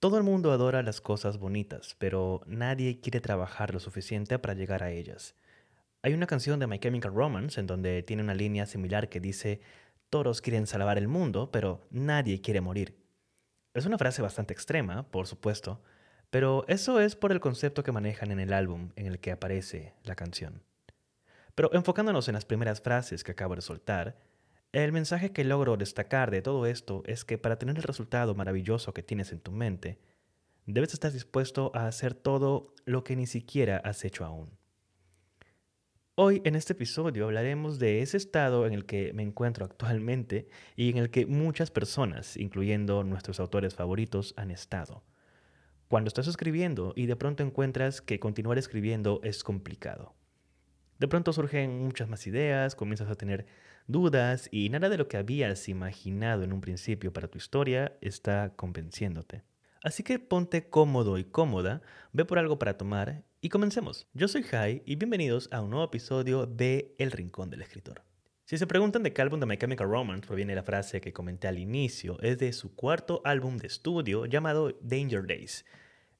Todo el mundo adora las cosas bonitas, pero nadie quiere trabajar lo suficiente para llegar a ellas. Hay una canción de My Chemical Romance en donde tiene una línea similar que dice, todos quieren salvar el mundo, pero nadie quiere morir. Es una frase bastante extrema, por supuesto, pero eso es por el concepto que manejan en el álbum en el que aparece la canción. Pero enfocándonos en las primeras frases que acabo de soltar, el mensaje que logro destacar de todo esto es que para tener el resultado maravilloso que tienes en tu mente, debes estar dispuesto a hacer todo lo que ni siquiera has hecho aún. Hoy en este episodio hablaremos de ese estado en el que me encuentro actualmente y en el que muchas personas, incluyendo nuestros autores favoritos, han estado. Cuando estás escribiendo y de pronto encuentras que continuar escribiendo es complicado. De pronto surgen muchas más ideas, comienzas a tener dudas y nada de lo que habías imaginado en un principio para tu historia está convenciéndote. Así que ponte cómodo y cómoda, ve por algo para tomar y comencemos. Yo soy Jai y bienvenidos a un nuevo episodio de El Rincón del Escritor. Si se preguntan de qué álbum de My Chemical Romance proviene la frase que comenté al inicio, es de su cuarto álbum de estudio llamado Danger Days.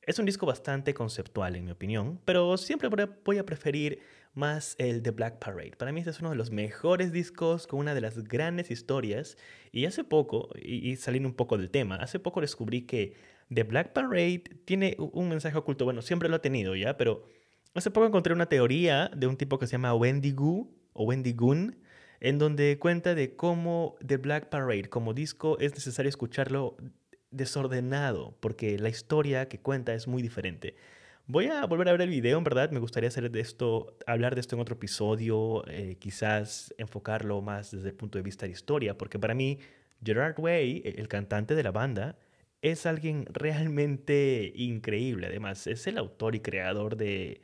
Es un disco bastante conceptual en mi opinión, pero siempre voy a preferir más el The Black Parade. Para mí este es uno de los mejores discos con una de las grandes historias. Y hace poco, y, saliendo un poco del tema, hace poco descubrí que The Black Parade tiene un mensaje oculto. Bueno, siempre lo ha tenido ya, pero hace poco encontré una teoría de un tipo que se llama Wendigo o Wendigoon, en donde cuenta de cómo The Black Parade como disco es necesario escucharlo desordenado, porque la historia que cuenta es muy diferente. Voy a volver a ver el video, en verdad. Me gustaría hacer de esto, hablar de esto en otro episodio, eh, quizás enfocarlo más desde el punto de vista de historia, porque para mí Gerard Way, e, el cantante de la banda, es alguien realmente increíble. Además, es el autor y creador de,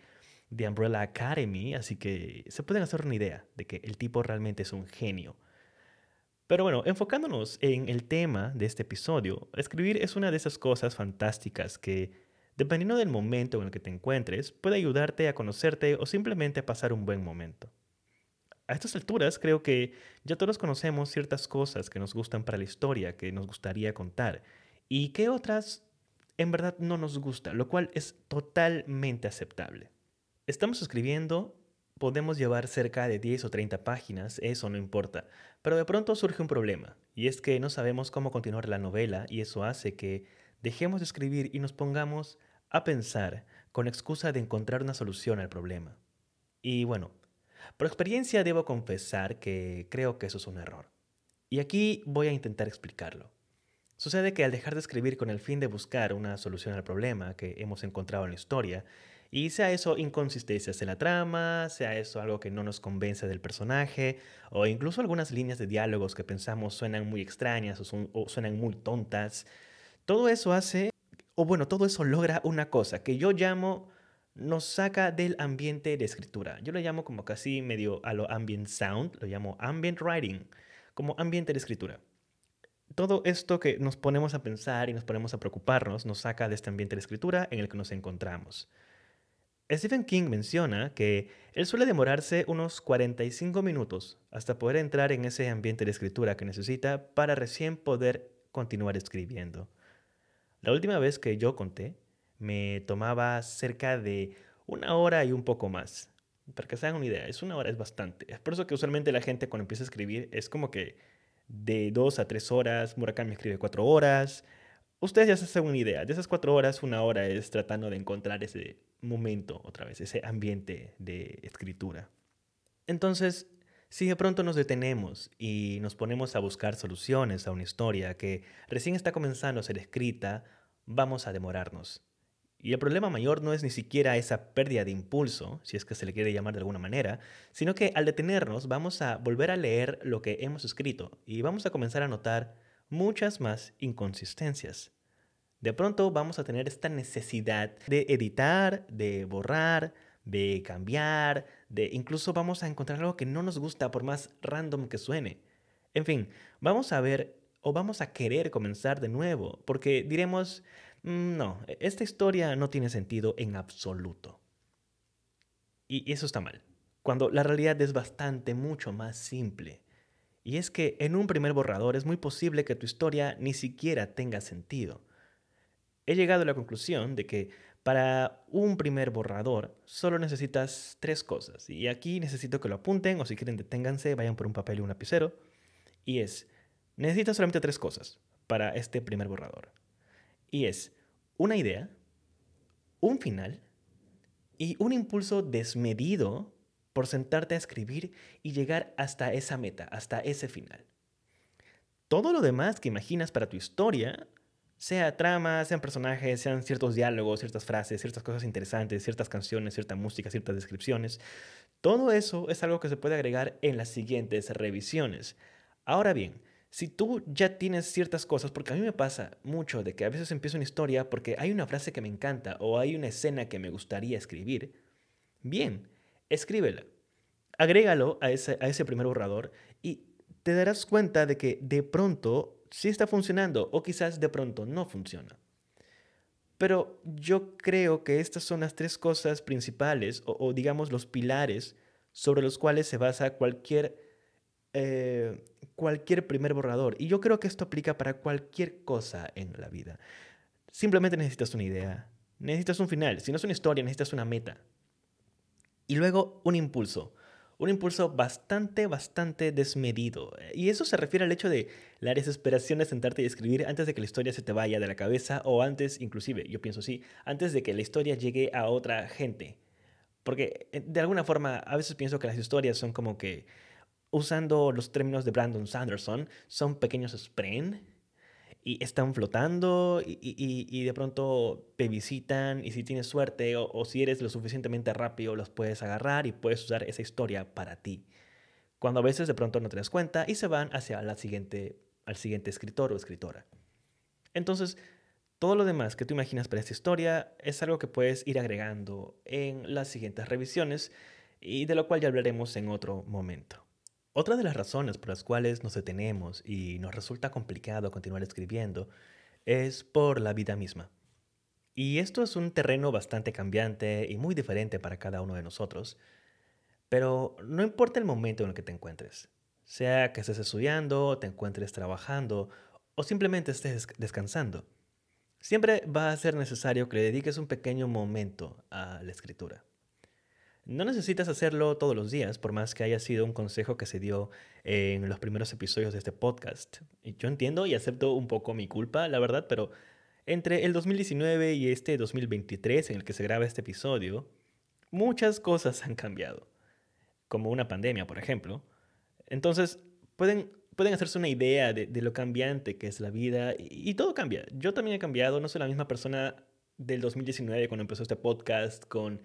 de Umbrella Academy, así que se pueden hacer una idea de que el tipo realmente es un genio. Pero bueno, enfocándonos en el tema de este episodio, escribir es una de esas cosas fantásticas que dependiendo del momento en el que te encuentres, puede ayudarte a conocerte o simplemente a pasar un buen momento. A estas alturas creo que ya todos conocemos ciertas cosas que nos gustan para la historia, que nos gustaría contar, y que otras en verdad no nos gusta, lo cual es totalmente aceptable. Estamos escribiendo, podemos llevar cerca de 10 o 30 páginas, eso no importa, pero de pronto surge un problema, y es que no sabemos cómo continuar la novela y eso hace que dejemos de escribir y nos pongamos a pensar con excusa de encontrar una solución al problema. Y bueno, por experiencia debo confesar que creo que eso es un error. Y aquí voy a intentar explicarlo. Sucede que al dejar de escribir con el fin de buscar una solución al problema que hemos encontrado en la historia, y sea eso inconsistencias en la trama, sea eso algo que no nos convence del personaje, o incluso algunas líneas de diálogos que pensamos suenan muy extrañas o, suenan muy tontas, todo eso hace, o bueno, todo eso logra una cosa que yo llamo, nos saca del ambiente de escritura. Yo lo llamo como casi medio a lo ambient sound, lo llamo ambient writing, como ambiente de escritura. Todo esto que nos ponemos a pensar y nos ponemos a preocuparnos nos saca de este ambiente de escritura en el que nos encontramos. Stephen King menciona que él suele demorarse unos 45 minutos hasta poder entrar en ese ambiente de escritura que necesita para recién poder continuar escribiendo. La última vez que yo conté, me tomaba cerca de una hora y un poco más. Para que se hagan una idea, es una hora, es bastante. Es por eso que usualmente la gente cuando empieza a escribir es como que de dos a tres horas, Murakami escribe cuatro horas. Ustedes ya se hacen una idea, de esas cuatro horas, una hora es tratando de encontrar ese momento otra vez, ese ambiente de escritura. Entonces, si de pronto nos detenemos y nos ponemos a buscar soluciones a una historia que recién está comenzando a ser escrita, vamos a demorarnos. Y el problema mayor no es ni siquiera esa pérdida de impulso, si es que se le quiere llamar de alguna manera, sino que al detenernos vamos a volver a leer lo que hemos escrito y vamos a comenzar a notar muchas más inconsistencias. De pronto vamos a tener esta necesidad de editar, de borrar, de cambiar, de incluso vamos a encontrar algo que no nos gusta por más random que suene. En fin, vamos a ver o vamos a querer comenzar de nuevo, porque diremos, mm, no, esta historia no tiene sentido en absoluto. Y eso está mal. cuando la realidad es bastante mucho más simple. Y es que en un primer borrador es muy posible que tu historia ni siquiera tenga sentido. He llegado a la conclusión de que para un primer borrador solo necesitas tres cosas. Y aquí necesito que lo apunten o si quieren deténganse, vayan por un papel y un lapicero. Y es, necesitas solamente tres cosas para este primer borrador. Y es una idea, un final y un impulso desmedido por sentarte a escribir y llegar hasta esa meta, hasta ese final. Todo lo demás que imaginas para tu historia, sea trama, sean personajes, sean ciertos diálogos, ciertas frases, ciertas cosas interesantes, ciertas canciones, cierta música, ciertas descripciones, todo eso es algo que se puede agregar en las siguientes revisiones. Ahora bien, si tú ya tienes ciertas cosas, porque a mí me pasa mucho de que a veces empiezo una historia porque hay una frase que me encanta o hay una escena que me gustaría escribir, bien, escríbela, agrégalo a ese, a ese primer borrador y te darás cuenta de que de pronto sí está funcionando o quizás de pronto no funciona. Pero yo creo que estas son las tres cosas principales o, digamos los pilares sobre los cuales se basa cualquier eh, cualquier primer borrador. Y yo creo que esto aplica para cualquier cosa en la vida. Simplemente necesitas una idea, necesitas un final. Si no es una historia, necesitas una meta. Y luego un impulso. Un impulso bastante, bastante desmedido. Y eso se refiere al hecho de la desesperación de sentarte y escribir antes de que la historia se te vaya de la cabeza o antes, inclusive, yo pienso así, antes de que la historia llegue a otra gente. Porque eh, de alguna forma a veces pienso que las historias son como que usando los términos de Brandon Sanderson, son pequeños spren y están flotando y, de pronto te visitan y si tienes suerte o, si eres lo suficientemente rápido los puedes agarrar y puedes usar esa historia para ti. Cuando a veces de pronto no te das cuenta y se van hacia la siguiente, al siguiente escritor o escritora. Entonces, todo lo demás que tú imaginas para esta historia es algo que puedes ir agregando en las siguientes revisiones y de lo cual ya hablaremos en otro momento. Otra de las razones por las cuales nos detenemos y nos resulta complicado continuar escribiendo es por la vida misma. Y esto es un terreno bastante cambiante y muy diferente para cada uno de nosotros, pero no importa el momento en el que te encuentres, sea que estés estudiando, te encuentres trabajando o simplemente estés descansando, siempre va a ser necesario que le dediques un pequeño momento a la escritura. No necesitas hacerlo todos los días, por más que haya sido un consejo que se dio en los primeros episodios de este podcast. Yo entiendo y acepto un poco mi culpa, la verdad, pero entre el 2019 y este 2023 en el que se graba este episodio, muchas cosas han cambiado, como una pandemia, por ejemplo. Entonces, pueden, pueden hacerse una idea de, lo cambiante que es la vida y, y todo cambia. Yo también he cambiado, no soy la misma persona del 2019 cuando empezó este podcast con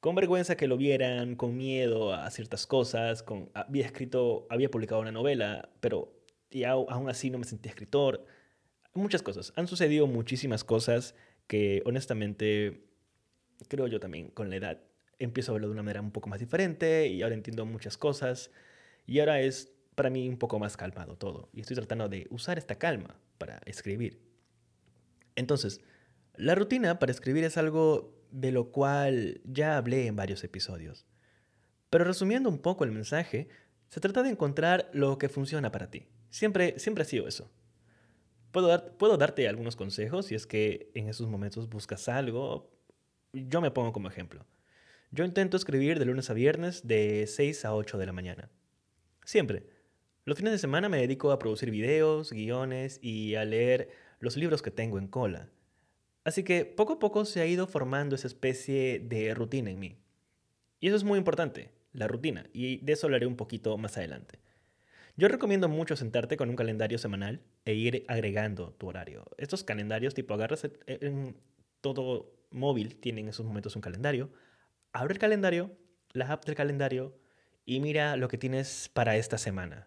con vergüenza que lo vieran, con miedo a ciertas cosas, había escrito, había publicado una novela, pero y aún así no me sentía escritor. Muchas cosas. Han sucedido muchísimas cosas que honestamente creo yo también con la edad empiezo a verlo de una manera un poco más diferente y ahora entiendo muchas cosas y ahora es para mí un poco más calmado todo y estoy tratando de usar esta calma para escribir. Entonces, la rutina para escribir es algo de lo cual ya hablé en varios episodios. Pero resumiendo un poco el mensaje, se trata de encontrar lo que funciona para ti. Siempre, siempre ha sido eso. Puedo, dar, puedo darte algunos consejos si es que en esos momentos buscas algo. Yo me pongo como ejemplo. Yo intento escribir de lunes a viernes de 6 a 8 de la mañana. Siempre. Los fines de semana me dedico a producir videos, guiones y a leer los libros que tengo en cola. Así que poco a poco se ha ido formando esa especie de rutina en mí. Y eso es muy importante, la rutina, y de eso hablaré un poquito más adelante. Yo recomiendo mucho sentarte con un calendario semanal e ir agregando tu horario. Estos calendarios, tipo agarras en todo móvil, tienen en esos momentos un calendario. Abre el calendario, la app del calendario y mira lo que tienes para esta semana.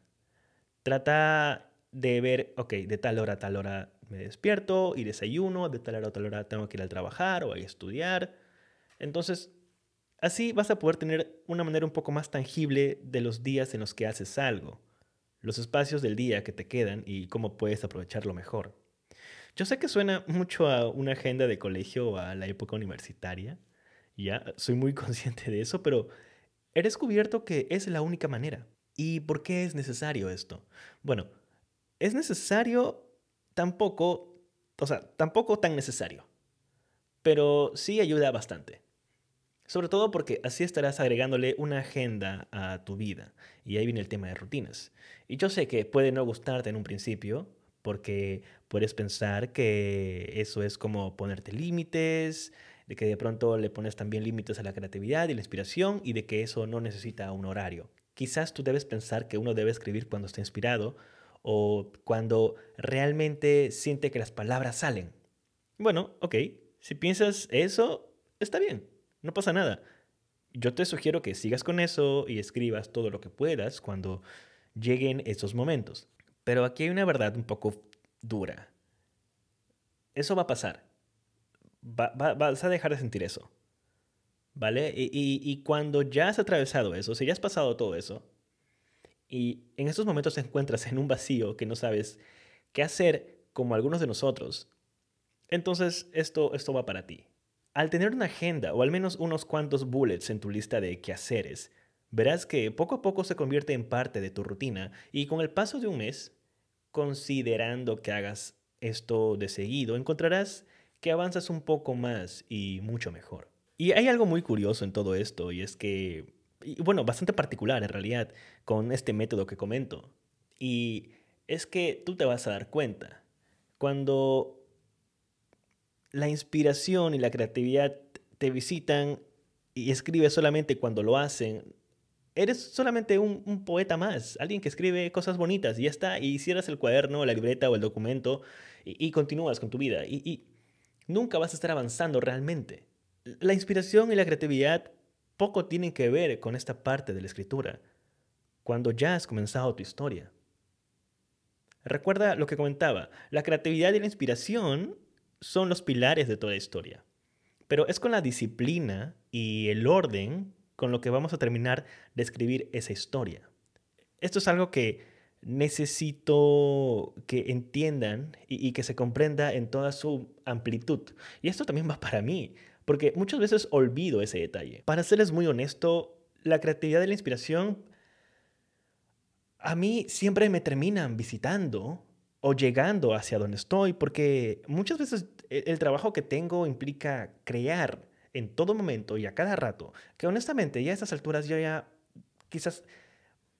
Trata de ver, ok, de tal hora a tal hora me despierto y desayuno, de tal hora a tal hora tengo que ir al trabajar o a estudiar. Entonces, así vas a poder tener una manera un poco más tangible de los días en los que haces algo, los espacios del día que te quedan y cómo puedes aprovecharlo mejor. Yo sé que suena mucho a una agenda de colegio o a la época universitaria, ya soy muy consciente de eso, pero he descubierto que es la única manera. ¿Y por qué es necesario esto? Bueno, es necesario tampoco, o sea, tampoco tan necesario, pero sí ayuda bastante. Sobre todo porque así estarás agregándole una agenda a tu vida. Y ahí viene el tema de rutinas. Y yo sé que puede no gustarte en un principio, porque puedes pensar que eso es como ponerte límites, de que de pronto le pones también límites a la creatividad y la inspiración y de que eso no necesita un horario. Quizás tú debes pensar que uno debe escribir cuando está inspirado o cuando realmente siente que las palabras salen. Bueno, ok, si piensas eso, está bien, no pasa nada. Yo te sugiero que sigas con eso y escribas todo lo que puedas cuando lleguen esos momentos. Pero aquí hay una verdad un poco dura. Eso va a pasar. vas a dejar de sentir eso. ¿Vale? Y, y, cuando ya has atravesado eso, si ya has pasado todo eso, y en esos momentos te encuentras en un vacío que no sabes qué hacer como algunos de nosotros, entonces esto, esto va para ti. Al tener una agenda o al menos unos cuantos bullets en tu lista de quehaceres, verás que poco a poco se convierte en parte de tu rutina y con el paso de un mes, considerando que hagas esto de seguido, encontrarás que avanzas un poco más y mucho mejor. Y hay algo muy curioso en todo esto y es que, bueno, bastante particular en realidad con este método que comento. Y es que tú te vas a dar cuenta. Cuando la inspiración y la creatividad te visitan y escribes solamente cuando lo hacen, eres solamente un, poeta más, alguien que escribe cosas bonitas y ya está, y cierras el cuaderno, la libreta o el documento y, continúas con tu vida. Y, y, nunca vas a estar avanzando realmente. La inspiración y la creatividad poco tienen que ver con esta parte de la escritura, cuando ya has comenzado tu historia. Recuerda lo que comentaba, la creatividad y la inspiración son los pilares de toda historia. Pero es con la disciplina y el orden con lo que vamos a terminar de escribir esa historia. Esto es algo que necesito que entiendan y, que se comprenda en toda su amplitud. Y esto también va para mí, porque muchas veces olvido ese detalle. Para serles muy honesto, la creatividad y la inspiración a mí siempre me terminan visitando o llegando hacia donde estoy, porque muchas veces e, el, trabajo que tengo implica crear en todo momento y a cada rato, que honestamente ya a estas alturas yo ya quizás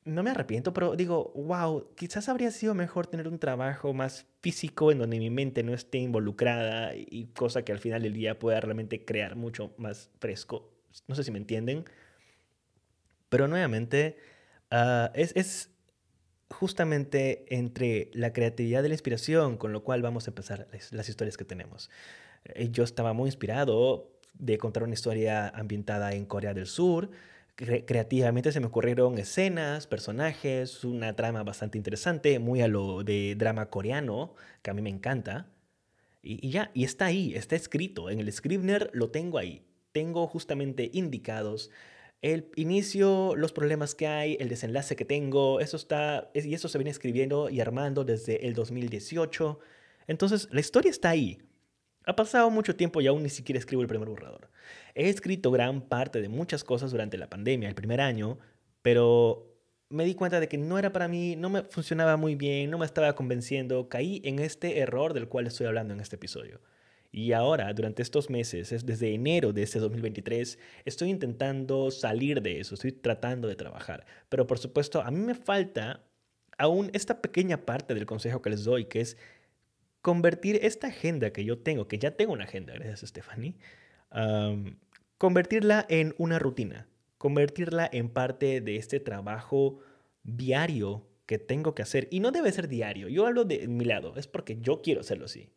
no me arrepiento, pero digo, wow, quizás habría sido mejor tener un trabajo más físico en donde mi mente no esté involucrada y cosa que al final del día pueda realmente crear mucho más fresco. No sé si me entienden. Pero nuevamente, ah, es, es, justamente entre la creatividad y la inspiración con lo cual vamos a empezar las, historias que tenemos. Eh, yo estaba muy inspirado de contar una historia ambientada en Corea del Sur. Creativamente se me ocurrieron escenas, personajes, una trama bastante interesante, muy a lo de drama coreano, que a mí me encanta. Y, y ya, y está ahí, está escrito. En el Scrivener lo tengo ahí. Tengo justamente indicados el inicio, los problemas que hay, el desenlace que tengo, eso está, y eso se viene escribiendo y armando desde el 2018. Entonces, la historia está ahí. Ha pasado mucho tiempo y aún ni siquiera escribo el primer borrador. He escrito gran parte de muchas cosas durante la pandemia, el primer año, pero me di cuenta de que no era para mí, no me funcionaba muy bien, no me estaba convenciendo, caí en este error del cual estoy hablando en este episodio. Y ahora, durante estos meses, es desde enero de este 2023, estoy intentando salir de eso, estoy tratando de trabajar. Pero por supuesto, a mí me falta aún esta pequeña parte del consejo que les doy, que es convertir esta agenda que yo tengo, que ya tengo una agenda, gracias Stephanie, convertirla en una rutina, convertirla en parte de este trabajo diario que tengo que hacer. Y no debe ser diario, yo hablo de mi lado, es porque yo quiero hacerlo así.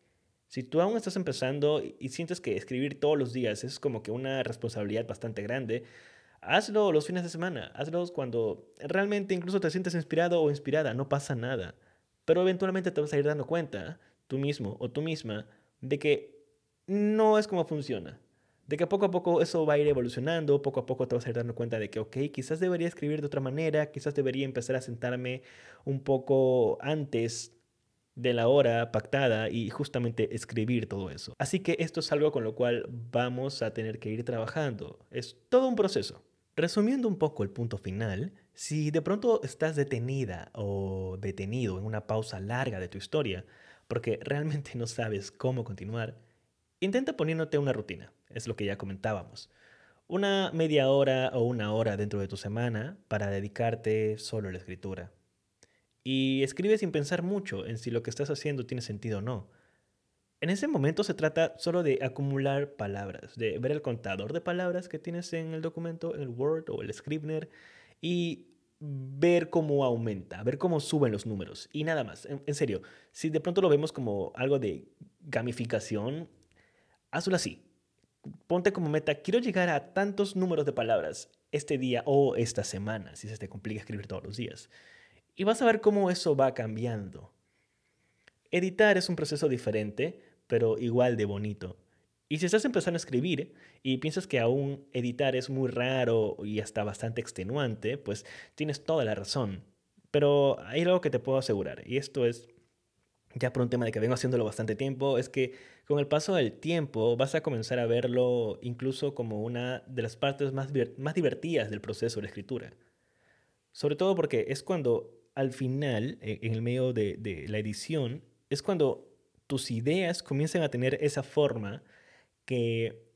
Si tú aún estás empezando y sientes que escribir todos los días es como que una responsabilidad bastante grande, hazlo los fines de semana, hazlo cuando realmente incluso te sientes inspirado o inspirada, no pasa nada. Pero eventualmente te vas a ir dando cuenta, tú mismo o tú misma, de que no es como funciona. De que poco a poco eso va a ir evolucionando, poco a poco te vas a ir dando cuenta de que, ok, quizás debería escribir de otra manera, quizás debería empezar a sentarme un poco antes de la hora pactada y justamente escribir todo eso. Así que esto es algo con lo cual vamos a tener que ir trabajando. Es todo un proceso. Resumiendo un poco el punto final, si de pronto estás detenida o detenido en una pausa larga de tu historia, porque realmente no sabes cómo continuar, intenta poniéndote una rutina, es lo que ya comentábamos. Una media hora o una hora dentro de tu semana para dedicarte solo a la escritura. Y escribe sin pensar mucho en si lo que estás haciendo tiene sentido o no. En ese momento se trata solo de acumular palabras, de ver el contador de palabras que tienes en el documento, en el Word o el Scrivener, y ver cómo aumenta, ver cómo suben los números. Y nada más, en, serio, si de pronto lo vemos como algo de gamificación, hazlo así. Ponte como meta, quiero llegar a tantos números de palabras este día o esta semana, si se te complica escribir todos los días. Y vas a ver cómo eso va cambiando. Editar es un proceso diferente, pero igual de bonito. Y si estás empezando a escribir y piensas que aún editar es muy raro y hasta bastante extenuante, pues tienes toda la razón. Pero hay algo que te puedo asegurar, y esto es ya por un tema de que vengo haciéndolo bastante tiempo, es que con el paso del tiempo vas a comenzar a verlo incluso como una de las partes más, más divertidas del proceso de escritura. Sobre todo porque es cuando al final, e, en el medio de, de la edición, es cuando tus ideas comienzan a tener esa forma que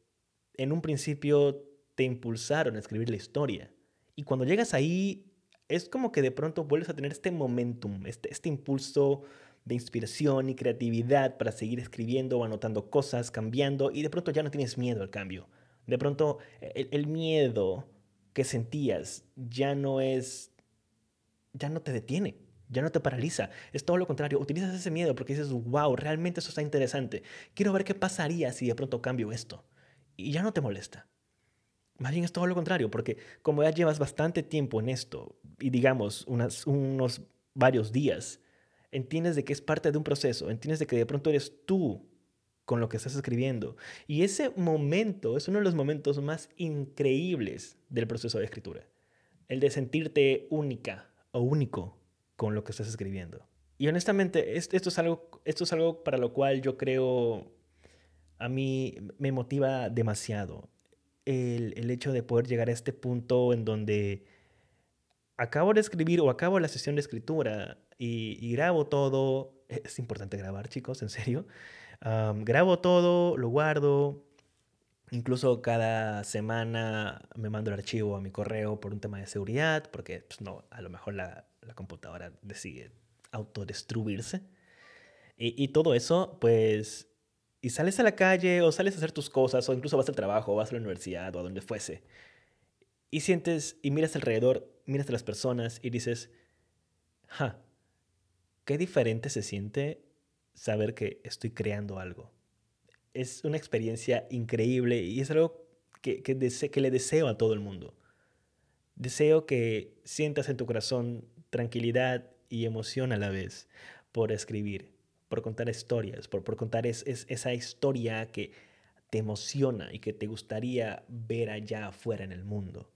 en un principio te impulsaron a escribir la historia. Y cuando llegas ahí, es como que de pronto vuelves a tener este momentum, este, este impulso de inspiración y creatividad para seguir escribiendo o anotando cosas, cambiando, y de pronto ya no tienes miedo al cambio. De pronto el, el miedo que sentías ya no es, ya no te detiene ya no te paraliza. Es todo lo contrario. Utilizas ese miedo porque dices, wow, realmente eso está interesante. Quiero ver qué pasaría si de pronto cambio esto. Y ya no te molesta. Más bien es todo lo contrario, porque como ya llevas bastante tiempo en esto, y digamos unas, unos varios días, entiendes de que es parte de un proceso, entiendes de que de pronto eres tú con lo que estás escribiendo. Y ese momento es uno de los momentos más increíbles del proceso de escritura. El de sentirte única o único con lo que estás escribiendo. Y honestamente, esto es algo, esto es algo para lo cual yo creo a mí me motiva demasiado. El, el, hecho de poder llegar a este punto en donde acabo de escribir o acabo la sesión de escritura y, grabo todo. Es importante grabar, chicos, en serio. Grabo todo, lo guardo. Incluso cada semana me mando el archivo a mi correo por un tema de seguridad, porque pues, no, a lo mejor la, la computadora decide autodestruirse. Y, y, todo eso, pues, y sales a la calle o sales a hacer tus cosas o incluso vas al trabajo o vas a la universidad o a donde fuese. Y sientes y miras alrededor, miras a las personas y dices, ja, qué diferente se siente saber que estoy creando algo. Es una experiencia increíble y es algo que, que, que le deseo a todo el mundo. Deseo que sientas en tu corazón tranquilidad y emoción a la vez por escribir, por contar historias, por, por contar es, es, esa historia que te emociona y que te gustaría ver allá afuera en el mundo.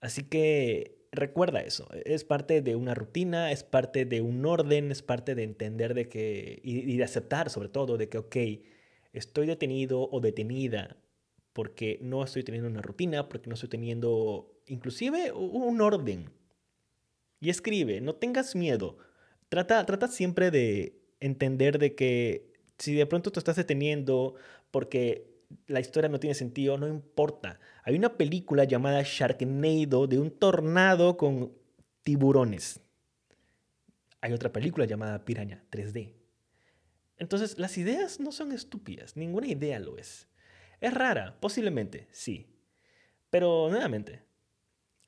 Así que recuerda eso, es parte de una rutina, es parte de un orden, es parte de entender de que, y, de aceptar sobre todo de que, ok, estoy detenido o detenida porque no estoy teniendo una rutina, porque no estoy teniendo inclusive un orden y escribe, no tengas miedo. Trata, trata siempre de entender de que si de pronto te estás deteniendo porque la historia no tiene sentido, no importa. Hay una película llamada Sharknado de un tornado con tiburones. Hay otra película llamada Piraña 3D. Entonces, las ideas no son estúpidas, ninguna idea lo es. Es rara, posiblemente, sí. Pero nuevamente,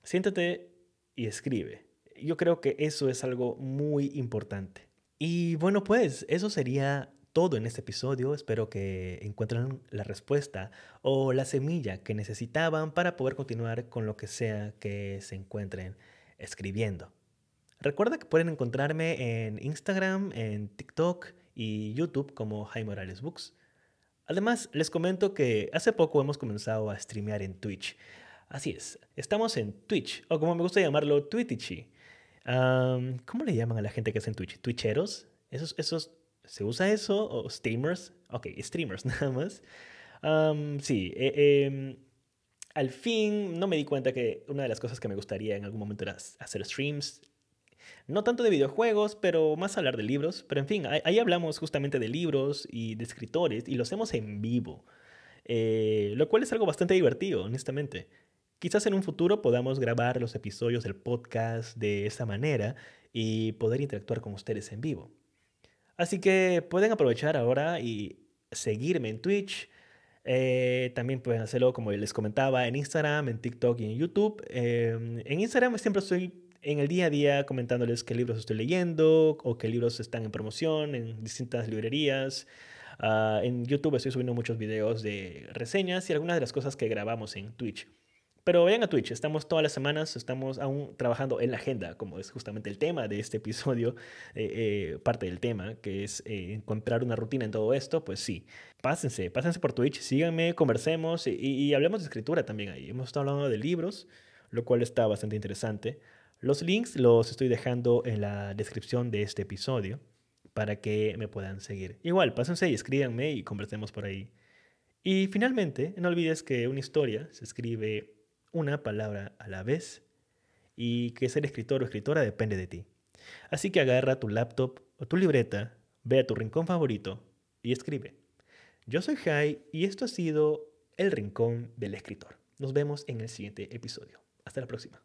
siéntate y escribe yo creo que eso es algo muy importante. Y bueno, pues eso sería todo en este episodio. Espero que encuentren la respuesta o la semilla que necesitaban para poder continuar con lo que sea que se encuentren escribiendo. Recuerda que pueden encontrarme en Instagram, en TikTok y YouTube como Jaime Morales Books. Además, les comento que hace poco hemos comenzado a streamear en Twitch. Así es, estamos en Twitch, o como me gusta llamarlo, Twitchy. ¿Cómo le llaman a la gente que hace en Twitch? ¿Twitcheros? ¿Esos, esos, ¿Se usa eso? ¿O streamers? Ok, streamers nada más. sí, eh, em, al fin no me di cuenta que una de las cosas que me gustaría en algún momento era hacer streams. No tanto de videojuegos, pero más hablar de libros. Pero en fin, ahí, hablamos justamente de libros y de escritores y lo hacemos en vivo. Eh, lo cual es algo bastante divertido, honestamente. Quizás en un futuro podamos grabar los episodios del podcast de esa manera y poder interactuar con ustedes en vivo. Así que pueden aprovechar ahora y seguirme en Twitch. Eh, también pueden hacerlo, como les comentaba, en Instagram, en TikTok y en YouTube. Em, en Instagram siempre estoy en el día a día comentándoles qué libros estoy leyendo o qué libros están en promoción en distintas librerías. Ah, en YouTube estoy subiendo muchos videos de reseñas y algunas de las cosas que grabamos en Twitch. Pero vayan a Twitch, estamos todas las semanas, estamos aún trabajando en la agenda, como es justamente el tema de este episodio, eh, eh, parte del tema, que es eh, encontrar una rutina en todo esto, pues sí, pásense, pásense por Twitch, síganme, conversemos y, y hablemos de escritura también ahí. Hemos estado hablando de libros, lo cual está bastante interesante. Los links los estoy dejando en la descripción de este episodio para que me puedan seguir. Igual, pásense y escríbanme y conversemos por ahí. Y finalmente, no olvides que una historia se escribe una palabra a la vez y que ser escritor o escritora depende de ti. Así que agarra tu laptop o tu libreta, ve a tu rincón favorito y escribe. Yo soy Jai y esto ha sido El Rincón del Escritor. Nos vemos en el siguiente episodio. Hasta la próxima.